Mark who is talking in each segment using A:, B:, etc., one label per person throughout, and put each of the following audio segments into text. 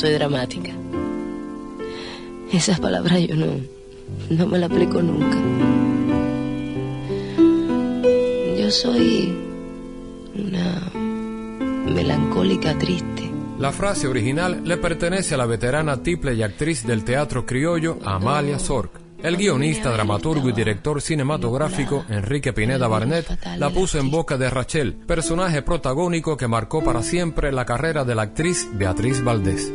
A: Soy dramática. Esas palabras yo no, no me las aplico nunca. Yo soy una melancólica triste.
B: La frase original le pertenece a la veterana tiple y actriz del teatro criollo Amalia Sork. El guionista, dramaturgo y director cinematográfico Enrique Pineda Barnett la puso en boca de Rachel, personaje protagónico que marcó para siempre la carrera de la actriz Beatriz Valdés.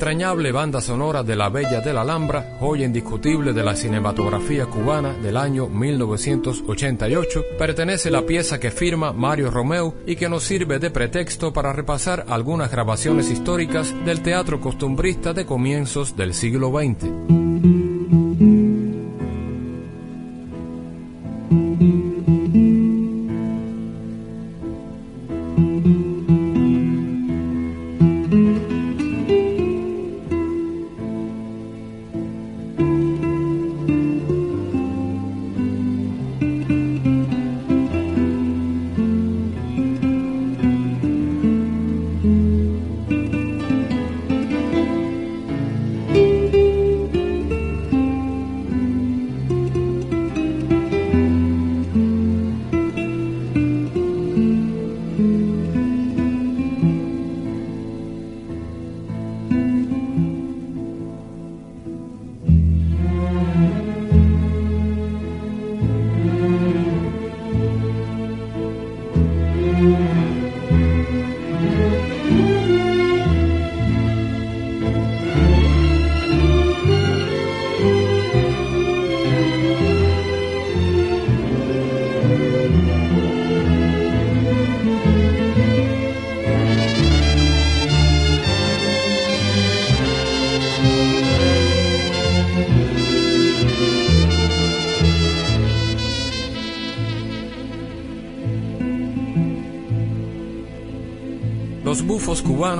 B: Entrañable banda sonora de La Bella de la Alhambra, joya indiscutible de la cinematografía cubana del año 1988, pertenece la pieza que firma Mario Romeu y que nos sirve de pretexto para repasar algunas grabaciones históricas del teatro costumbrista de comienzos del siglo XX.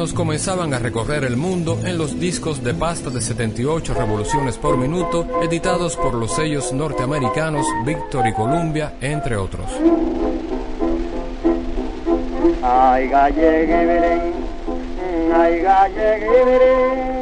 B: Comenzaban a recorrer el mundo en los discos de pasta de 78 revoluciones por minuto, editados por los sellos norteamericanos Victor y Columbia, entre otros.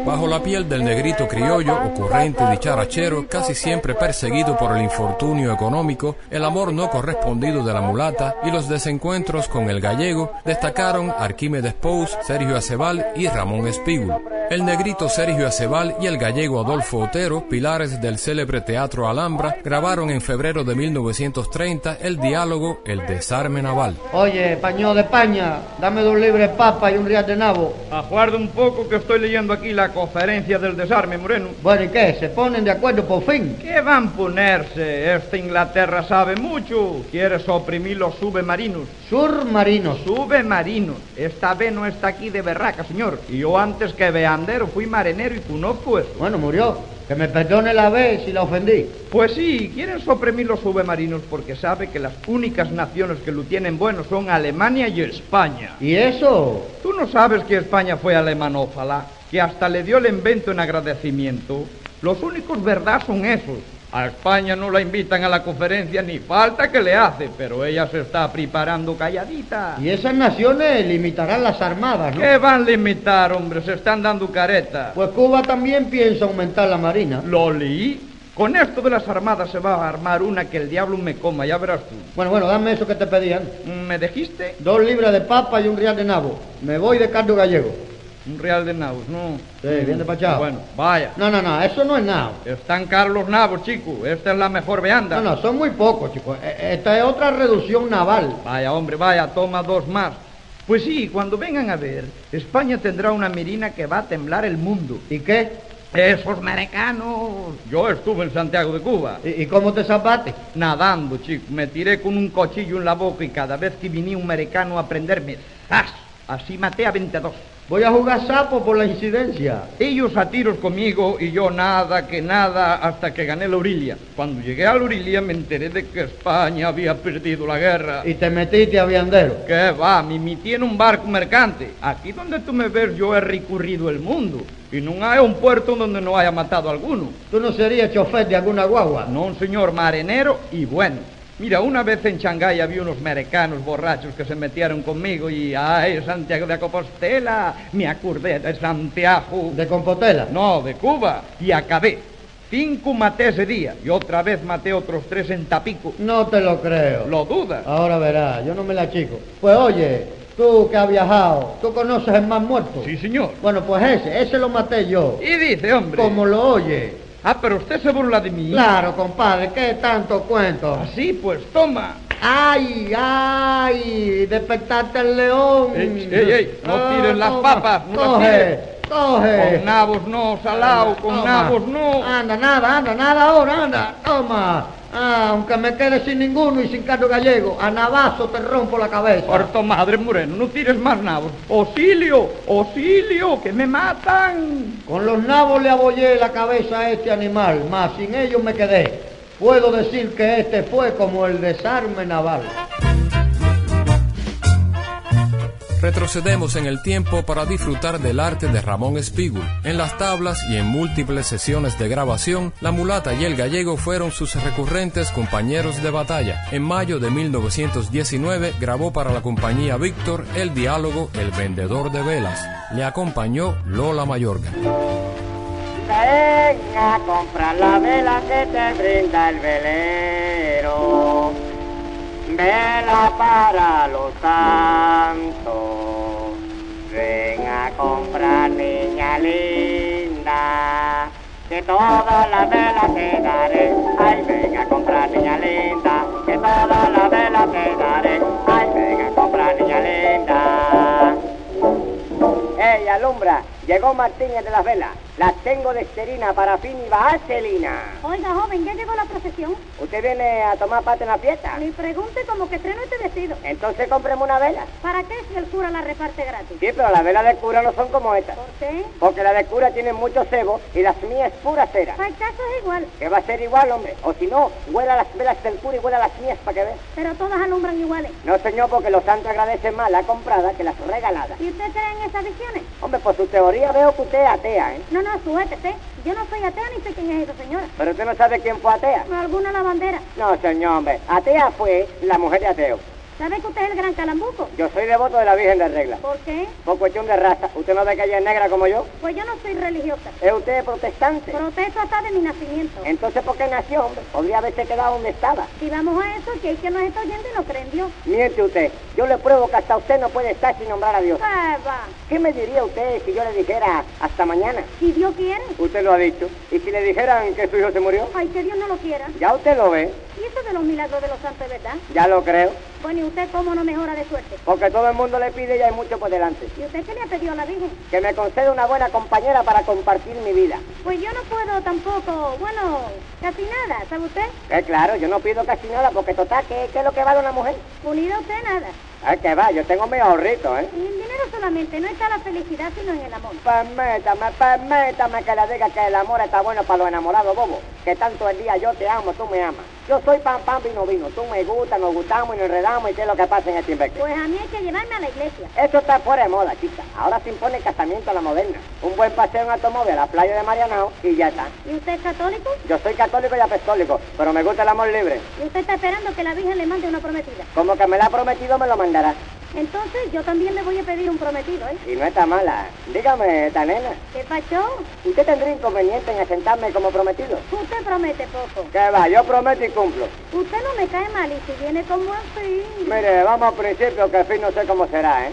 B: Bajo la piel del negrito criollo, ocurrente y dicharachero, casi siempre perseguido por el infortunio económico, el amor no correspondido de la mulata y los desencuentros con el gallego, destacaron Arquímedes Pous, Sergio Acebal y Ramón Espígul. El negrito Sergio Acebal y el gallego Adolfo Otero, pilares del célebre Teatro Alhambra, grabaron en febrero de 1930 el diálogo El desarme naval.
C: Oye, paño de España, dame dos libres papas y un real de nabo.
D: Aguarda un poco que estoy leyendo aquí la conferencia del desarme, Moreno.
C: Bueno, ¿y qué? ¿Se ponen de acuerdo por fin?
D: ¿Qué van a ponerse? Esta Inglaterra sabe mucho. Quiere suprimir los submarinos.
C: Submarinos.
D: Submarinos. Esta vez no está aquí de berraca, señor. Y yo antes que veandero fui marinero y conozco eso.
C: Bueno, murió. Que me perdone la vez si la ofendí.
D: Pues sí, quieren suprimir los submarinos porque sabe que las únicas naciones que lo tienen bueno son Alemania y España.
C: ¿Y eso?
D: ¿Tú no sabes que España fue alemanófala? Que hasta le dio el invento en agradecimiento. Los únicos verdad son esos. A España no la invitan a la conferencia ni falta que le hace, pero ella se está preparando calladita.
C: Y esas naciones limitarán las armadas, ¿no?
D: ¿Qué van a limitar, hombre? Se están dando careta.
C: Pues Cuba también piensa aumentar la marina.
D: Lo leí. Con esto de las armadas se va a armar una que el diablo me coma, ya verás tú.
C: Bueno, bueno, dame eso que te pedían.
D: ¿Me dijiste?
C: Dos libras de papa y un real de nabo. Me voy de caldo gallego.
D: Un real de nabos, no.
C: Sí, bien despachado.
D: Bueno, vaya.
C: No, no, no, eso no es nabo.
D: Están caros los nabos, chico. Esta es la mejor vianda.
C: No, no, son muy pocos, chicos. E- Esta es otra reducción naval.
D: Vaya, hombre, vaya, toma dos más. Pues sí, cuando vengan a ver, España tendrá una mirina que va a temblar el mundo.
C: ¿Y qué?
D: Esos americanos. Yo estuve en Santiago de Cuba.
C: ¿Y, y cómo te zapaste?
D: Nadando, chico. Me tiré con un cuchillo en la boca y cada vez que venía un americano a prenderme, ¡zas! Así maté a 22.
C: Voy a jugar sapo por la incidencia.
D: Ellos a tiros conmigo y yo nada que nada hasta que gané la orilla. Cuando llegué a la orilla me enteré de que España había perdido la guerra.
C: Y te metiste a viandero.
D: ¿Qué va? Me metí en un barco mercante. Aquí donde tú me ves yo he recorrido el mundo. Y no hay un puerto donde no haya matado a alguno.
C: ¿Tú no serías chofer de alguna guagua?
D: No, señor marinero y bueno. Mira, una vez en Shanghái había unos americanos borrachos que se metieron conmigo y, ay, Santiago de Compostela, me acordé de Santiago.
C: ¿De Compostela?
D: No, de Cuba. Y acabé. Cinco maté ese día y otra vez maté otros tres en Tapico.
C: No te lo creo.
D: ¿Lo dudas?
C: Ahora verás, yo no me la chico. Pues oye, tú que has viajado, ¿tú conoces el más muerto?
D: Sí, señor.
C: Bueno, pues ese, ese lo maté yo.
D: Y dice, hombre.
C: Como lo oye.
D: Ah, pero usted se burla de mí.
C: Claro, compadre, ¿qué tanto cuento?
D: Así, pues toma.
C: ¡Ay, ay! ¡Despertaste el león!
D: Ey, ey, ey, no
C: Ah,
D: tires las
C: toma.
D: papas, no las
C: coge.
D: Con nabos no, salao, con
C: Toma.
D: nabos no.
C: Anda, nada, anda, nada ahora, anda, toma. Ah, aunque me quede sin ninguno y sin cardo gallego, a navazo te rompo la cabeza.
D: Puerto Madre Moreno, no tires más nabos. ¡Auxilio! ¡Auxilio! ¡Que me matan!
C: Con los nabos le abollé la cabeza a este animal, mas sin ellos me quedé. Puedo decir que este fue como el desarme naval.
B: Retrocedemos en el tiempo para disfrutar del arte de Ramón Espígul. En las tablas y en múltiples sesiones de grabación, la mulata y el gallego fueron sus recurrentes compañeros de batalla. En mayo de 1919 grabó para la compañía Víctor el diálogo El vendedor de velas. Le acompañó Lola Mayorga.
E: Ven a comprar la vela que te brinda el velero. Vela para los santos. Ven a comprar, niña linda. Que toda la vela te daré. Ay, ven a comprar, niña linda. Que toda la vela te daré. Ay, ven a comprar, niña linda. ¡Ey, alumbra! Llegó Martínez de las velas. Las tengo de esterina, parafín y vaselina.
F: Oiga, joven, ¿ya llegó la procesión?
E: ¿Usted viene a tomar parte en la fiesta?
F: Ni pregunte como que estreno este vestido.
E: Entonces cómpreme una vela.
F: ¿Para qué si el cura la reparte gratis?
E: Sí, pero las velas de cura no son como estas.
F: ¿Por qué?
E: Porque las de cura tienen mucho cebo y las mías pura cera.
F: Hay caso es igual,
E: Que va a ser igual, hombre. O si no, huela las velas del cura y huela las mías para que veas.
F: pero todas alumbran iguales.
E: No, señor, porque los santos agradecen más la comprada que las regaladas.
F: ¿Y usted cree en esas visiones?
E: Hombre, por su teoría veo que usted es atea, ¿eh?
F: No, no, suéltese. Yo no soy atea ni sé quién es esa señora.
E: Pero usted no sabe quién fue atea.
F: ¿Alguna lavandera?
E: No, señor, hombre. Atea fue la mujer de ateo.
F: ¿Sabe que usted es el gran calambuco?
E: Yo soy devoto de la Virgen de Regla.
F: ¿Por qué?
E: Por cuestión de raza. ¿Usted no ve que ella es negra como yo?
F: Pues yo no soy religiosa.
E: ¿Es usted protestante?
F: Protesto hasta de mi nacimiento.
E: Entonces, ¿por qué nació, hombre? Podría haberse quedado donde estaba.
F: Si vamos a eso, que hay que nos está oyendo y no cree en Dios.
E: Miente usted. Yo le pruebo que hasta usted no puede estar sin nombrar a Dios.
F: Ah, va.
E: ¿Qué me diría usted si yo le dijera hasta mañana?
F: Si Dios quiere.
E: Usted lo ha dicho. ¿Y si le dijeran que su hijo se murió?
F: Ay, que Dios no lo quiera.
E: Ya usted lo ve.
F: ¿Y eso de los milagros de los santos verdad?
E: Ya lo creo.
F: Bueno, ¿y usted cómo no mejora de suerte?
E: Porque todo el mundo le pide y hay mucho por delante.
F: ¿Y usted qué le ha pedido a la Virgen?
E: Que me conceda una buena compañera para compartir mi vida.
F: Pues yo no puedo tampoco, bueno, casi nada, ¿sabe usted?
E: Eh, claro, yo no pido casi nada porque total, ¿qué, qué es lo que vale una mujer?
F: Unida usted nada.
E: Es que va, yo tengo mi ahorrito, ¿eh?
F: En el dinero solamente, no está la felicidad sino en el amor.
E: Permítame, permítame que le diga que el amor está bueno para los enamorados, bobo. Que tanto el día yo te amo, tú me amas. Yo soy pan, pan, vino, vino. Tú me gustas, nos gustamos y nos enredamos. y qué es lo que pasa en este invecto.
F: Pues a mí hay que llevarme a la iglesia.
E: Esto está fuera de moda, chica. Ahora se impone el casamiento a la moderna. Un buen paseo en automóvil a la playa de Marianao y ya está.
F: ¿Y usted es católico?
E: Yo soy católico y apostólico, pero me gusta el amor libre.
F: ¿Y usted está esperando que la Virgen le mande una prometida?
E: Como que me la ha prometido, me lo
F: Entonces yo también le voy a pedir un prometido, ¿eh?
E: Y no está mala. Dígame, esta nena,
F: ¿Qué pasó?
E: ¿usted tendría inconveniente en asentarme como prometido?
F: Usted promete poco.
E: Que va, yo prometo y cumplo.
F: Usted no me cae mal y si viene como así.
E: Mire, vamos al principio, que al fin no sé cómo será, ¿eh?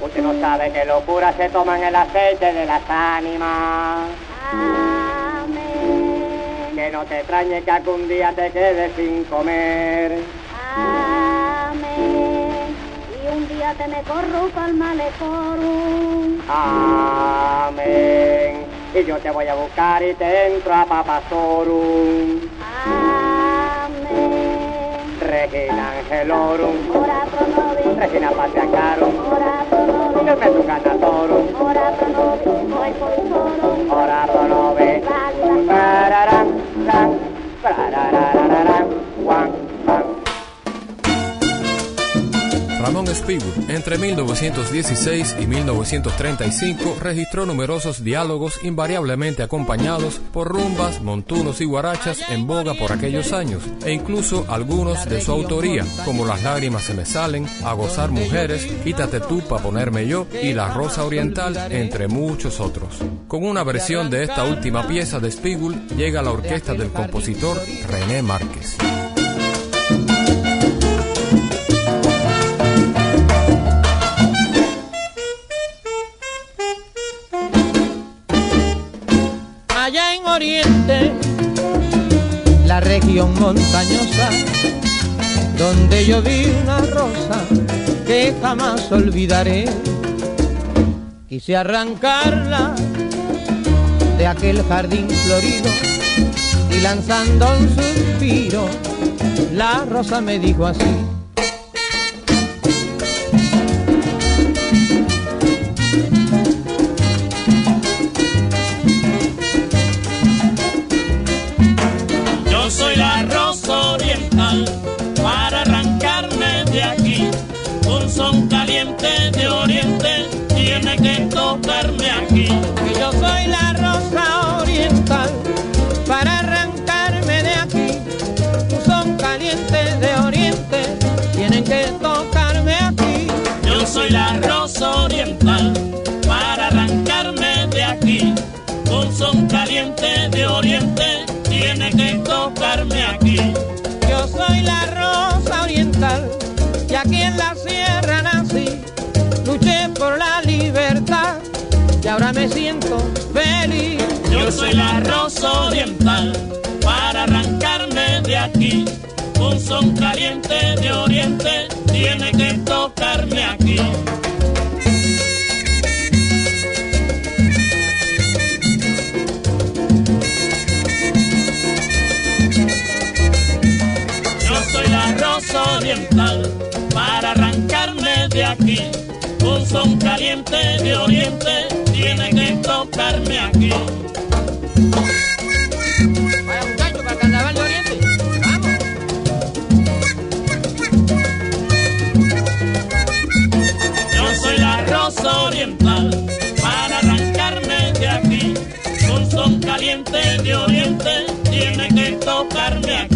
E: Usted no sabe que locuras se toman el aceite de las ánimas.
F: Amén.
E: Que no te extrañe que algún día te quedes sin comer.
F: Amén. Y un día te me corrupto al malecorum.
E: Amén. Y yo te voy a buscar y te entro a Papasorum.
F: Amén.
E: Regina Angelorum.
F: Ora pro nobis.
E: Regina Patriarcarum.
F: Ora pro nobis.
E: Que me tu canatorum.
F: Ora pro nobis. Moi polisorum.
E: Ora pro nove.
F: Valida.
E: Pararán, ran,
B: Ramón Spivud, entre 1916 y 1935, registró numerosos diálogos invariablemente acompañados por rumbas, montunos y guarachas en boga por aquellos años, e incluso algunos de su autoría, como Las lágrimas se me salen, A gozar mujeres, Quítate tú pa' ponerme yo y La rosa oriental, entre muchos otros. Con una versión de esta última pieza de Spigul llega la orquesta del compositor René Márquez.
G: Oriente, la región montañosa, donde yo vi una rosa que jamás olvidaré. Quise arrancarla de aquel jardín florido y lanzando un suspiro, la rosa me dijo así.
H: La rosa oriental para arrancarme de aquí. Un son caliente de oriente tiene que tocarme aquí.
G: Yo soy la rosa oriental y aquí en la sierra nací. Luché por la libertad y ahora me siento feliz.
H: Yo soy la rosa oriental para arrancarme de aquí. Un son caliente de oriente tiene que tocarme aquí. Yo soy la rosa oriental para arrancarme de aquí. Un son caliente de oriente tiene que tocarme aquí. Tocarme aquí.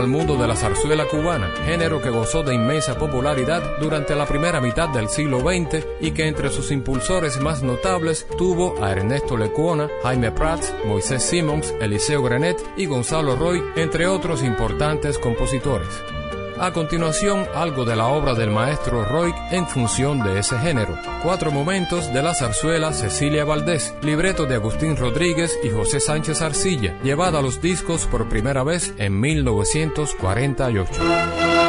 B: Al mundo de la zarzuela cubana, género que gozó de inmensa popularidad durante la primera mitad del siglo XX y que entre sus impulsores más notables tuvo a Ernesto Lecuona, Jaime Prats, Moisés Simons, Eliseo Grenet y Gonzalo Roy, entre otros importantes compositores. A continuación, algo de la obra del maestro Roy en función de ese género. Cuatro momentos de la zarzuela Cecilia Valdés, libreto de Agustín Rodríguez y José Sánchez Arcilla, llevada a los discos por primera vez en 1948.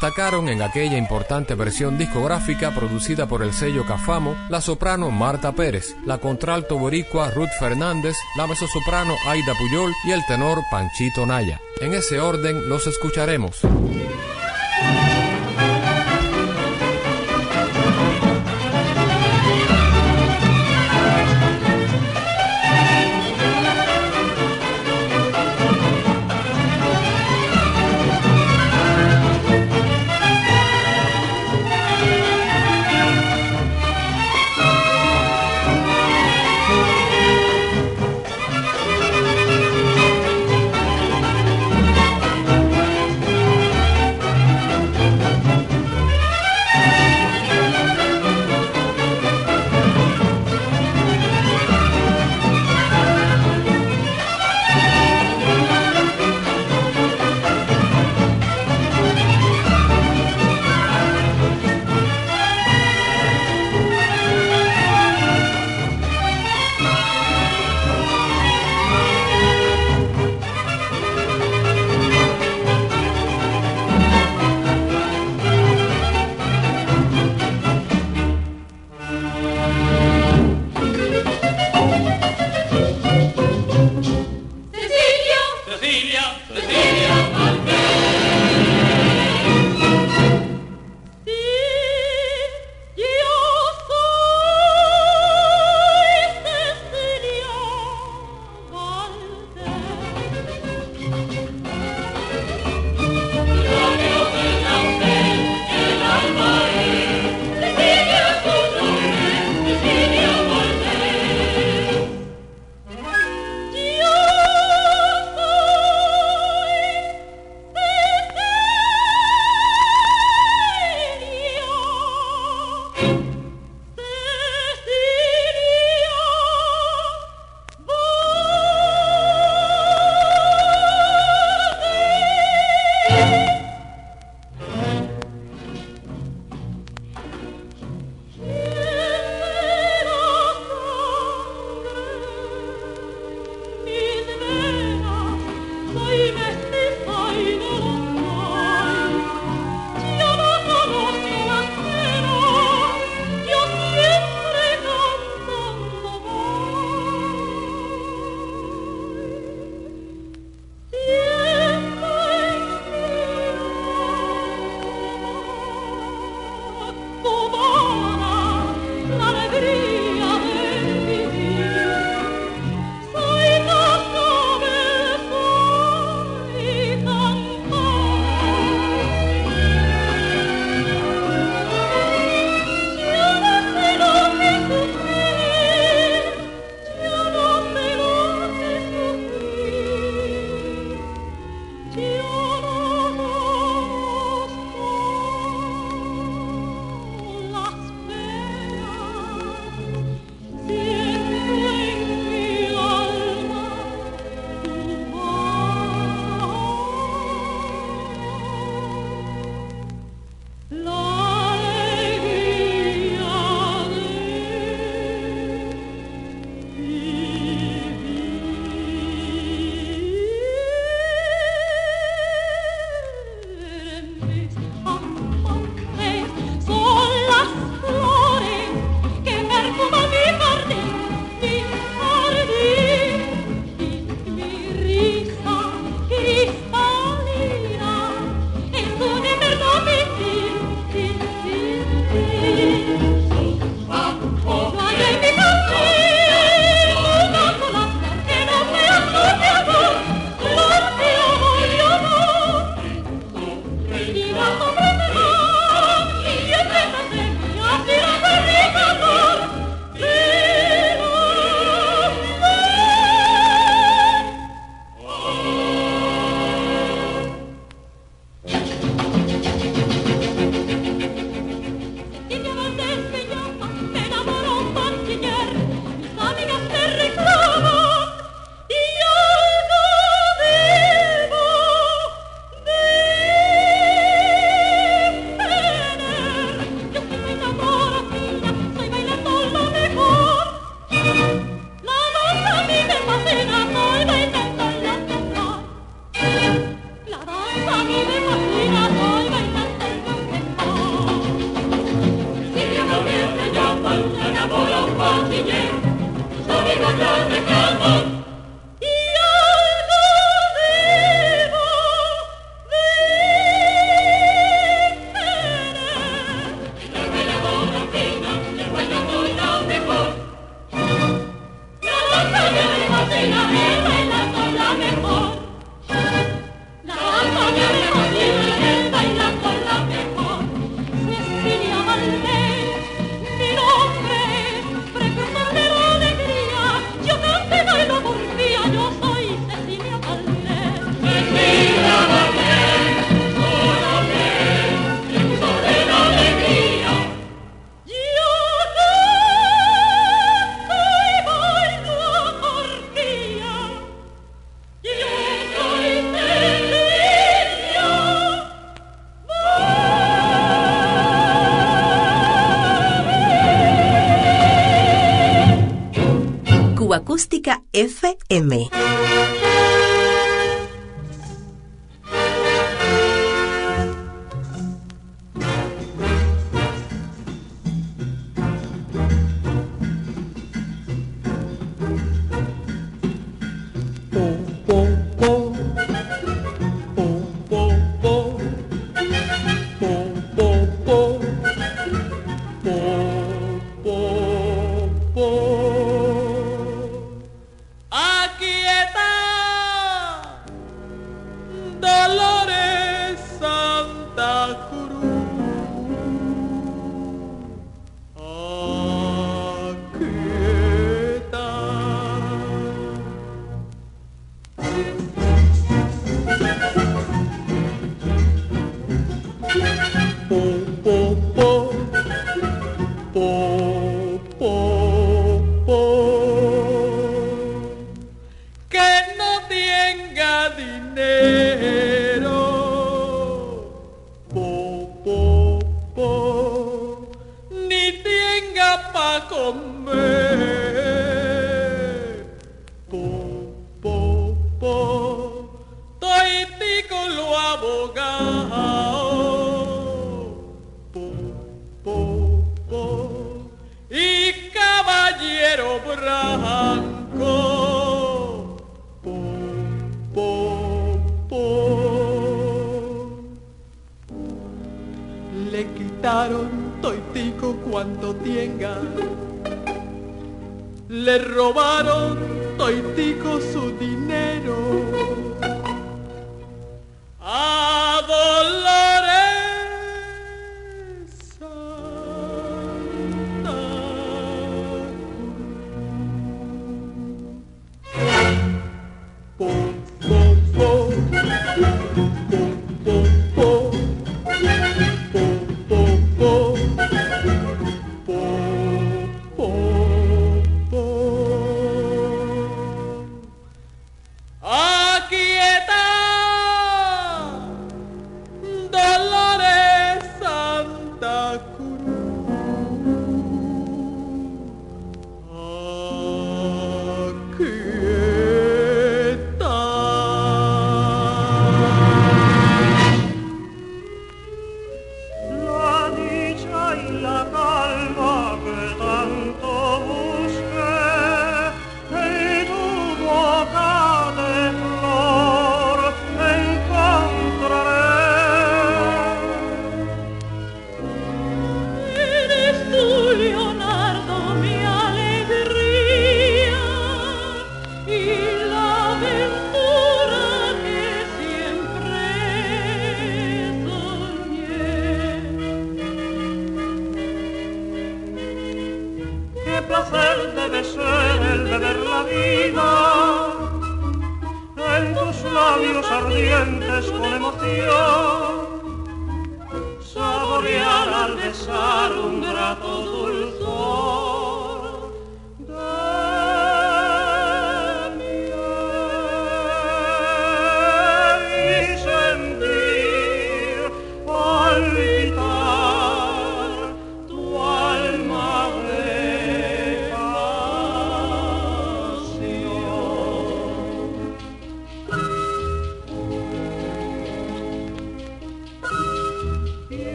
B: Destacaron en aquella importante versión discográfica producida por el sello Cafamo la soprano Marta Pérez, la contralto boricua Ruth Fernández, la mezzosoprano Aida Puyol y el tenor Panchito Naya. En ese orden los escucharemos.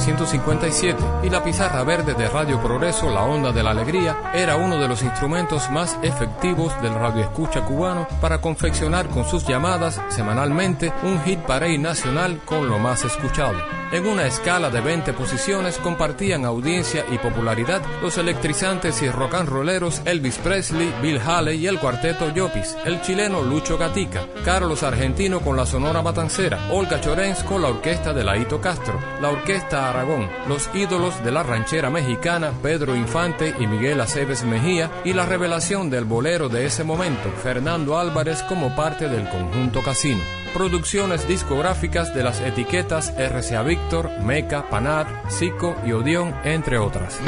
B: 1957 y la pizarra verde de Radio Progreso, La Onda de la Alegría, era uno de los instrumentos más efectivos del radioescucha cubano para confeccionar con sus llamadas semanalmente un hit parade nacional con lo más escuchado. En una escala de 20 posiciones compartían audiencia y popularidad los electrizantes y rock and rolleros Elvis Presley, Bill Haley y el cuarteto Yopis, el chileno Lucho Gatica, Carlos Argentino con la Sonora Matancera, Olga Chorens con la orquesta de Laito Castro, la Orquesta Aragón, los ídolos de la ranchera mexicana Pedro Infante y Miguel Aceves Mejía y la revelación del bolero de ese momento, Fernando Álvarez como parte del conjunto Casino producciones discográficas de las etiquetas RCA Víctor, Meca, Panar, Zico y Odeon, entre otras.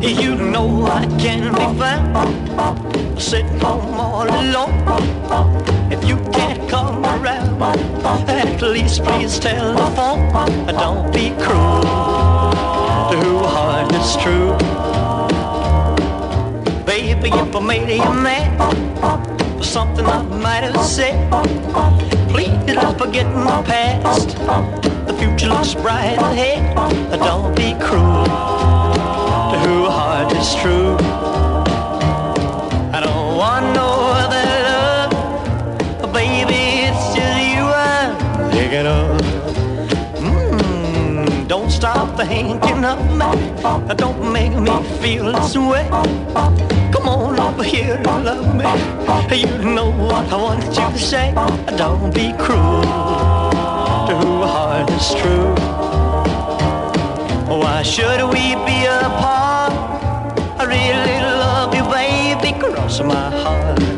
I: You know I can be found sitting home all alone. If you can't come around, at least please telephone. Don't be cruel to who heart is true. Baby, if I made you mad for something I might have said, please don't forget my past. The future looks bright ahead. Don't be cruel to who heart is true. I don't want no other love, baby. It's just you I'm thinking of. Mm, don't stop thinking of me. Don't make me feel this way. Come on over here and love me. You know what I want you to say. Don't be cruel to who heart is true. Why should we be apart? I really love you, baby. Cross my heart.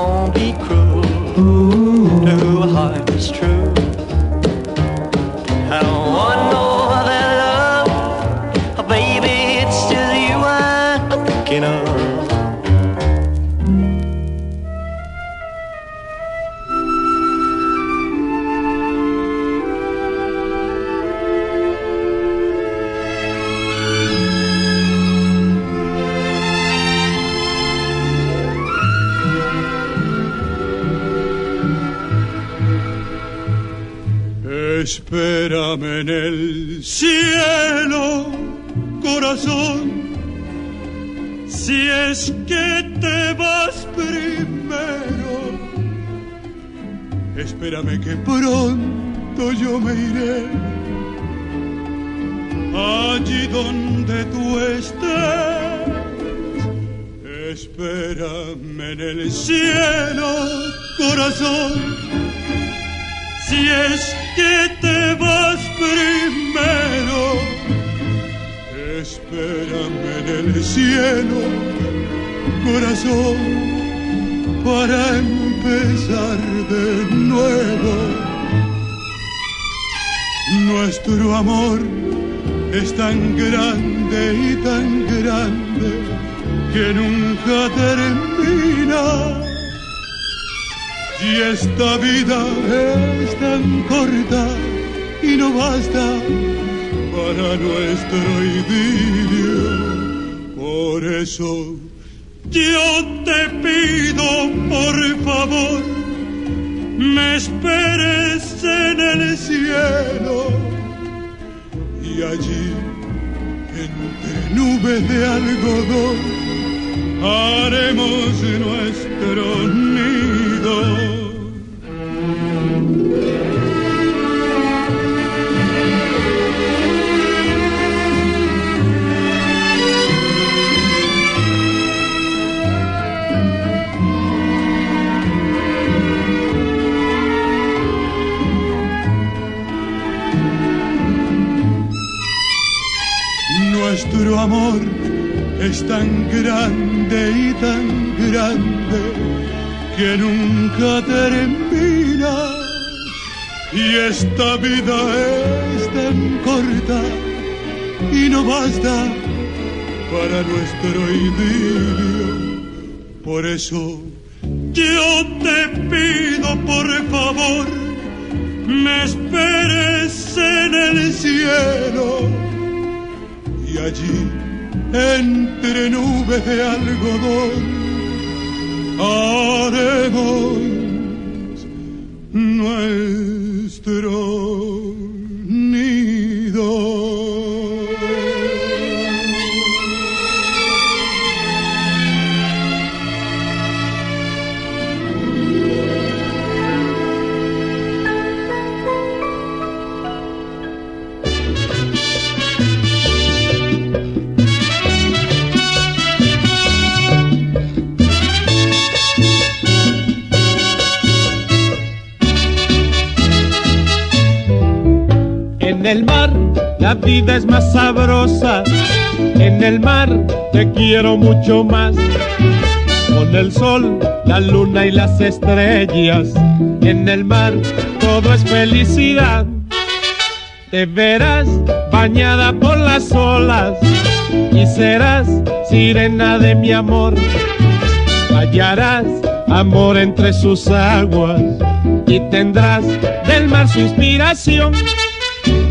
I: Don't be
J: Espérame en el cielo, corazón, si es que te vas primero. Espérame que pronto yo me iré allí donde tú estés. Espérame en el cielo, corazón, si es que te vas primero. Espérame en el cielo, corazón, para empezar de nuevo. Nuestro amor es tan grande y tan grande que nunca termina. Y esta vida es tan corta y no basta para nuestro idilio. Por eso yo te pido por favor, me esperes en el cielo y allí entre nubes de algodón haremos nuestro nido. Nuestro amor es tan grande y tan grande que nunca termina. Y esta vida es tan corta y no basta para nuestro idilio. Por eso yo te pido por favor, me esperes en el cielo y allí, entre nubes de algodón, haremos nuestro estará
K: el mar la vida es más sabrosa. En el mar te quiero mucho más. Con el sol, la luna y las estrellas. En el mar todo es felicidad. Te verás bañada por las olas y serás sirena de mi amor. Hallarás amor entre sus aguas y tendrás del mar su inspiración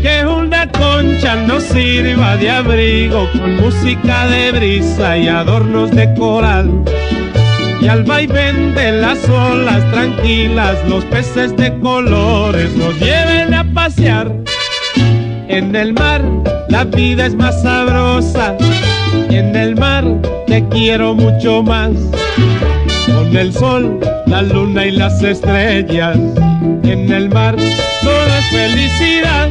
K: que una concha nos sirva de abrigo con música de brisa y adornos de coral. Y al vaivén de las olas tranquilas, los peces de colores nos lleven a pasear. En el mar la vida es más sabrosa, en el mar te quiero mucho más. Con el sol, la luna y las estrellas, en el mar todo es felicidad.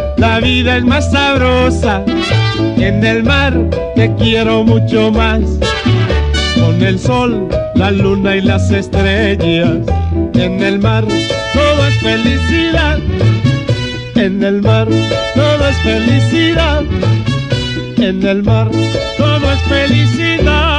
K: la vida es más sabrosa. En el mar te quiero mucho más. Con el sol, la luna y las estrellas. En el mar todo es felicidad. En el mar todo es felicidad. En el mar todo es felicidad.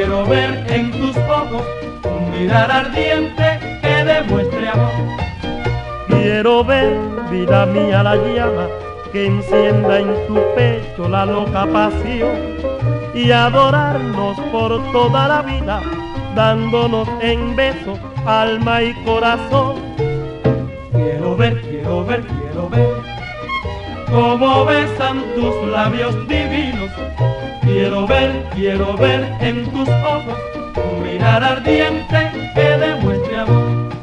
L: Quiero ver en tus ojos un mirar ardiente que demuestre amor.
M: Quiero ver, vida mía, la llama que encienda en tu pecho la loca pasión y adorarnos por toda la vida, dándonos en besos alma y corazón.
L: Quiero ver, quiero ver, quiero ver cómo besan tus labios divinos. Quiero ver, quiero ver en tus ojos un mirar ardiente que demuestre amor.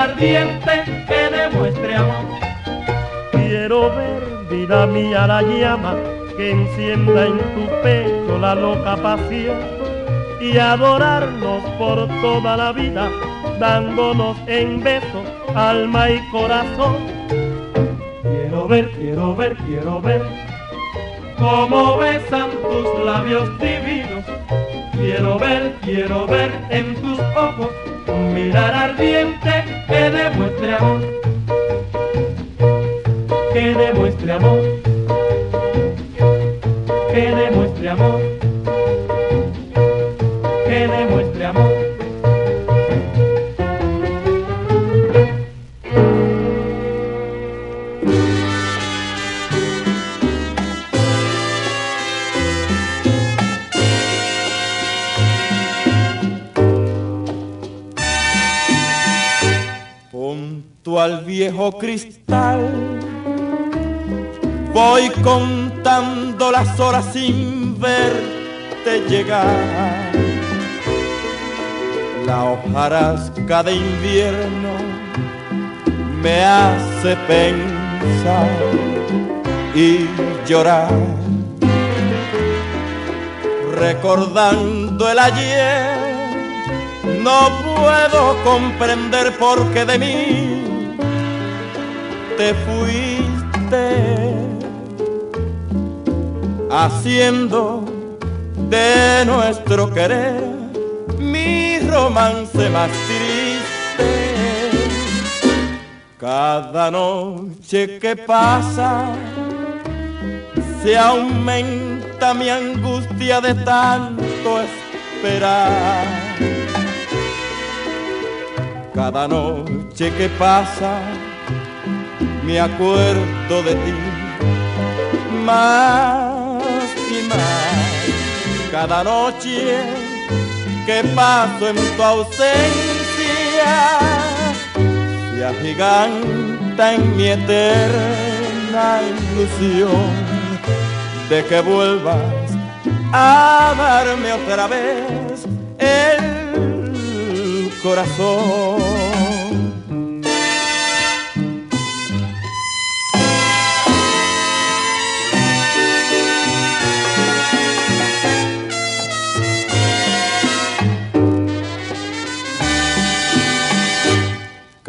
L: Ardiente que demuestre amor.
M: Quiero ver, vida mía, la llama que encienda en tu pecho la loca pasión y adorarnos por toda la vida, dándonos en besos alma y corazón.
L: Quiero ver, quiero ver, quiero ver cómo besan tus labios divinos. Quiero ver, quiero ver en tus ojos un mirar ardiente Que demuestre amor.
N: Cristal voy contando las horas sin verte llegar. La hojarasca de invierno me hace pensar y llorar. Recordando el ayer, no puedo comprender por qué de mí te fuiste haciendo de nuestro querer mi romance más triste. Cada noche que pasa se aumenta mi angustia de tanto esperar. Cada noche que pasa me acuerdo de ti más y más. Cada noche que paso en tu ausencia se agiganta en mi eterna ilusión de que vuelvas a darme otra vez el corazón.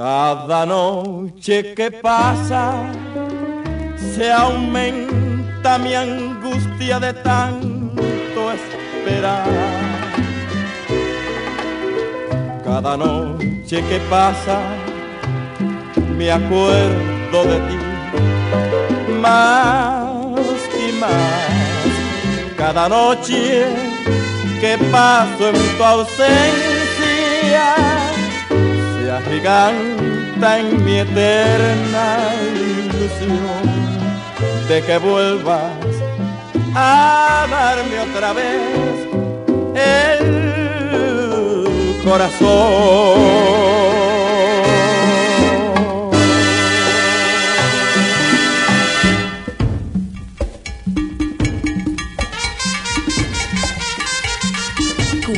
N: Cada noche que pasa se aumenta mi angustia de tanto esperar. Cada noche que pasa me acuerdo de ti más y más. Cada noche que paso en tu ausencia se agiganta en mi eterna ilusión de que vuelvas a darme otra vez el corazón.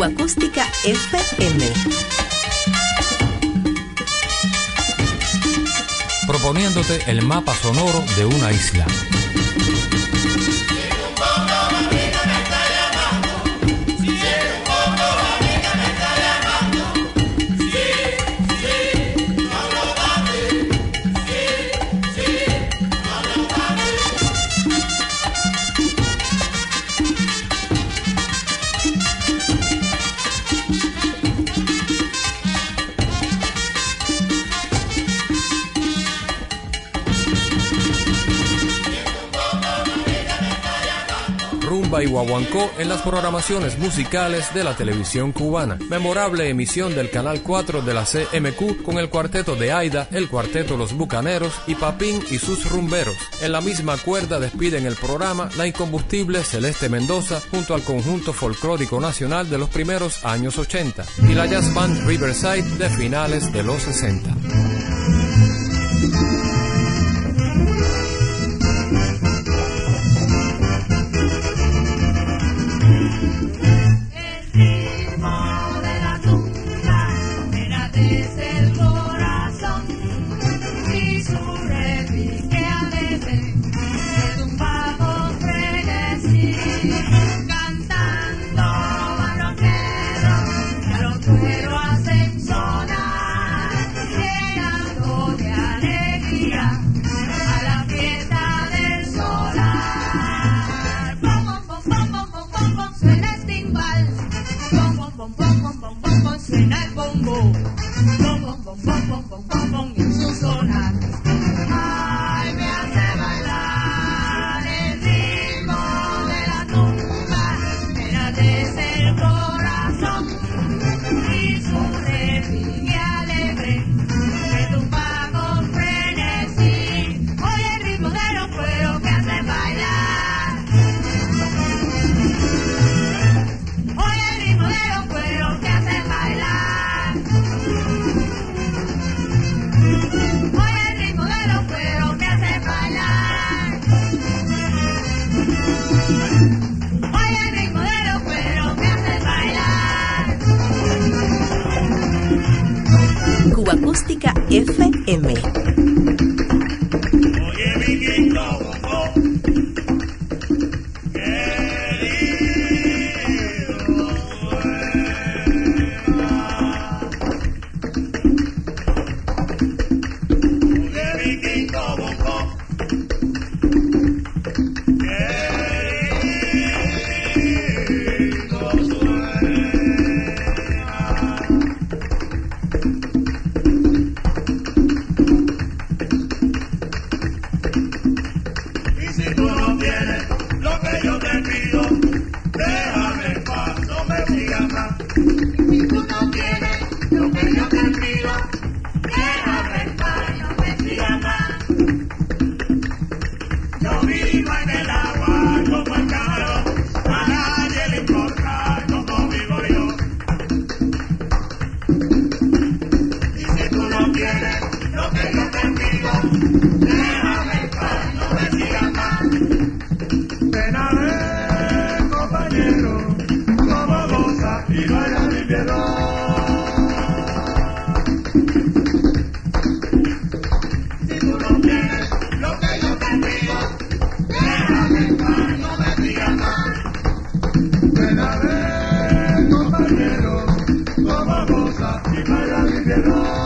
O: Acústica FM.
P: Proponiéndote el mapa sonoro de una isla. Guaguancó en las programaciones musicales de la televisión cubana. Memorable emisión del Canal 4 de la CMQ con el cuarteto de Aida, el cuarteto Los Bucaneros y Papín y sus rumberos. En la misma cuerda despiden el programa la incombustible Celeste Mendoza junto al conjunto folclórico nacional de los primeros años 80 y la jazz band Riverside de finales de los 60.
Q: Siempre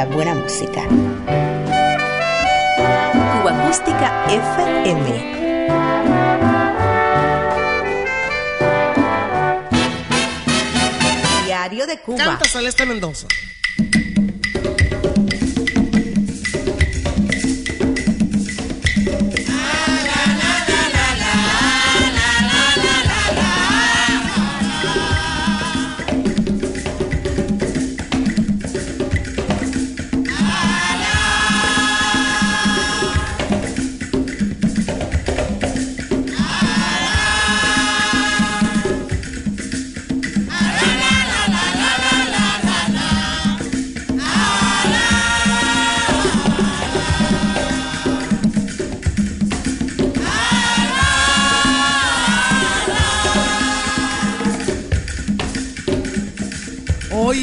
Q: la buena música.
O: Cuba Acústica FM.
Q: Diario de Cuba.
R: Canta Celeste Mendoza.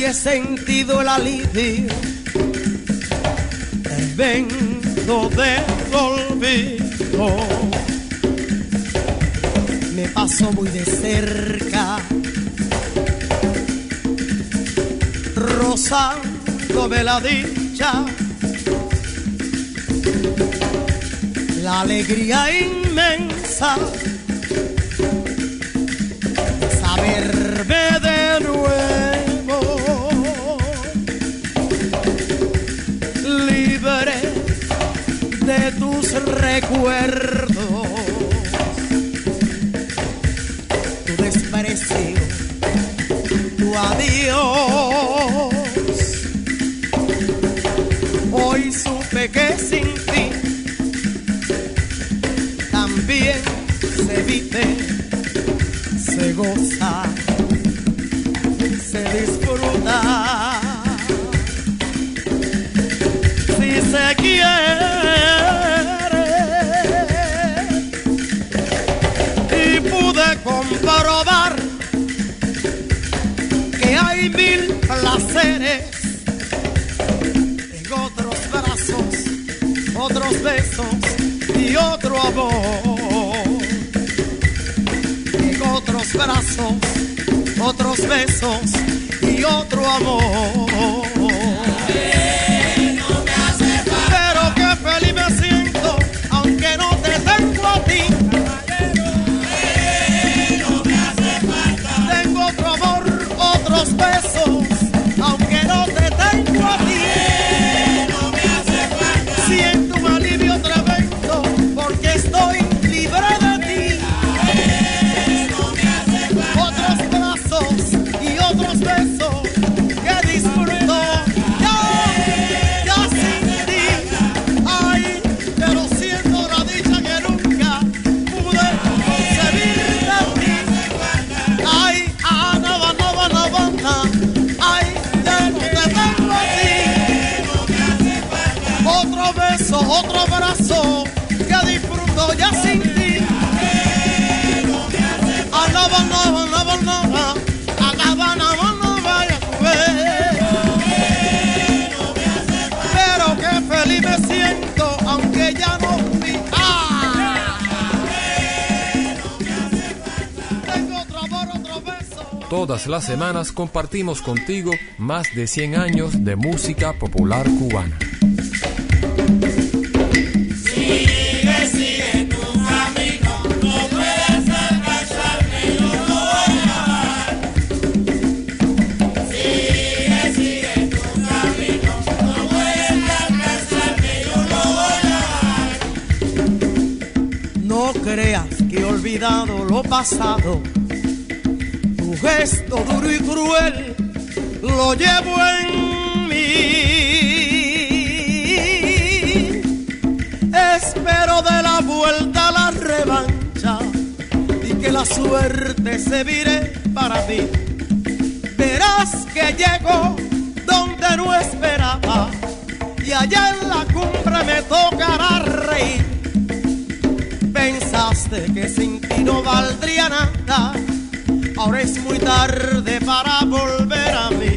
R: He sentido el alivio vengo de olvido. Me paso muy de cerca, rozándome la dicha, la alegría inmensa saberme de nuevo de tus recuerdos, tu desprecio, tu adiós. Hoy supe que sin ti también se vive, se goza, se disfruta. Si se quiere comprobar que hay mil placeres en otros brazos, otros besos y otro amor. En otros brazos, otros besos y otro amor. Besos,
P: Todas las semanas compartimos contigo más de 100 años de música popular cubana.
H: Sigue, sigue tu camino, no puedes alcanzarme, yo no voy a dar. Sigue, sigue tu camino, no puedes alcanzarme, yo no voy a dar.
R: No creas que he olvidado lo pasado. Gesto duro y cruel lo llevo en mí. Espero de la vuelta la revancha y que la suerte se vire para mí. Verás que llego donde no esperaba y allá en la cumbre me tocará reír. Pensaste que sin ti no valdría nada, ahora es muy tarde para volver a mí.